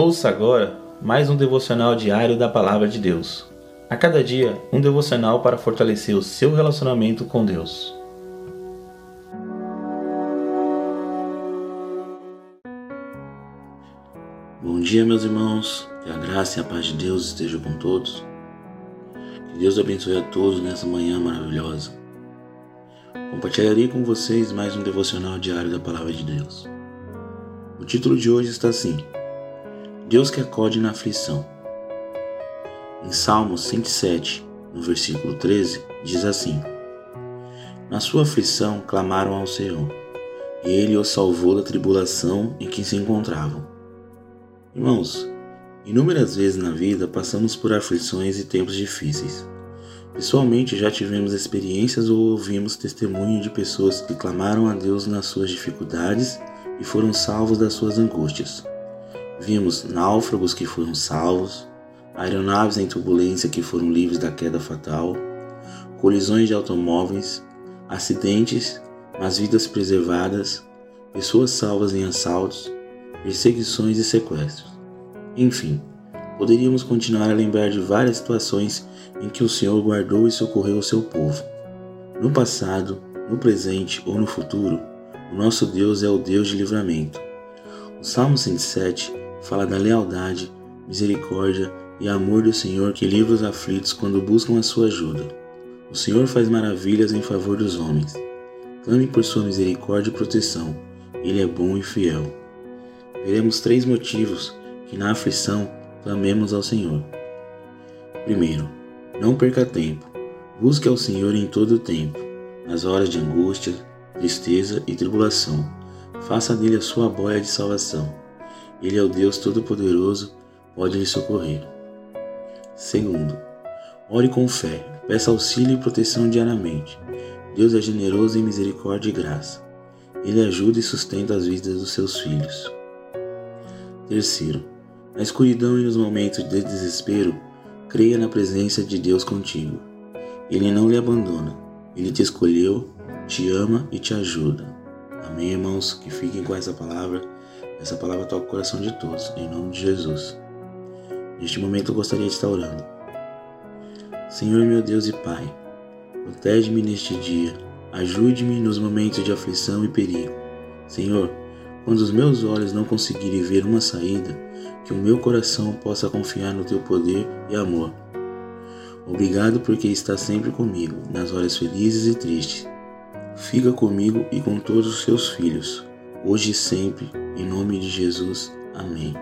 Ouça agora mais um devocional diário da Palavra de Deus. A cada dia, um devocional para fortalecer o seu relacionamento com Deus. Bom dia, meus irmãos. Que a graça e a paz de Deus estejam com todos. Que Deus abençoe a todos nessa manhã maravilhosa. Compartilharei com vocês mais um devocional diário da Palavra de Deus. O título de hoje está assim: Deus que acode na aflição. Em Salmos 107, no versículo 13, diz assim: Na sua aflição clamaram ao Senhor, e ele os salvou da tribulação em que se encontravam. Irmãos, inúmeras vezes na vida passamos por aflições e tempos difíceis. Pessoalmente já tivemos experiências ou ouvimos testemunho de pessoas que clamaram a Deus nas suas dificuldades e foram salvos das suas angústias. Vimos náufragos que foram salvos, aeronaves em turbulência que foram livres da queda fatal, colisões de automóveis, acidentes, mas vidas preservadas, pessoas salvas em assaltos, perseguições e sequestros. Enfim, poderíamos continuar a lembrar de várias situações em que o Senhor guardou e socorreu o seu povo. No passado, no presente ou no futuro, o nosso Deus é o Deus de livramento. O Salmo 107 fala da lealdade, misericórdia e amor do Senhor que livra os aflitos quando buscam a sua ajuda. O Senhor faz maravilhas em favor dos homens. Clame por sua misericórdia e proteção. Ele é bom e fiel. Veremos três motivos que na aflição clamemos ao Senhor. Primeiro, não perca tempo. Busque ao Senhor em todo o tempo, nas horas de angústia, tristeza e tribulação. Faça dele a sua boia de salvação. Ele é o Deus Todo-Poderoso, pode lhe socorrer. Segundo, ore com fé, peça auxílio e proteção diariamente. Deus é generoso em misericórdia e graça. Ele ajuda e sustenta as vidas dos seus filhos. Terceiro, na escuridão e nos momentos de desespero, creia na presença de Deus contigo. Ele não lhe abandona, ele te escolheu, te ama e te ajuda. Amém, irmãos? Que fiquem com essa palavra essa palavra toca o coração de todos, em nome de Jesus. Neste momento eu gostaria de estar orando. Senhor meu Deus e Pai, protege-me neste dia, ajude-me nos momentos de aflição e perigo. Senhor, quando os meus olhos não conseguirem ver uma saída, que o meu coração possa confiar no teu poder e amor. Obrigado porque está sempre comigo, nas horas felizes e tristes. Fica comigo e com todos os seus filhos hoje e sempre, em nome de Jesus. Amém.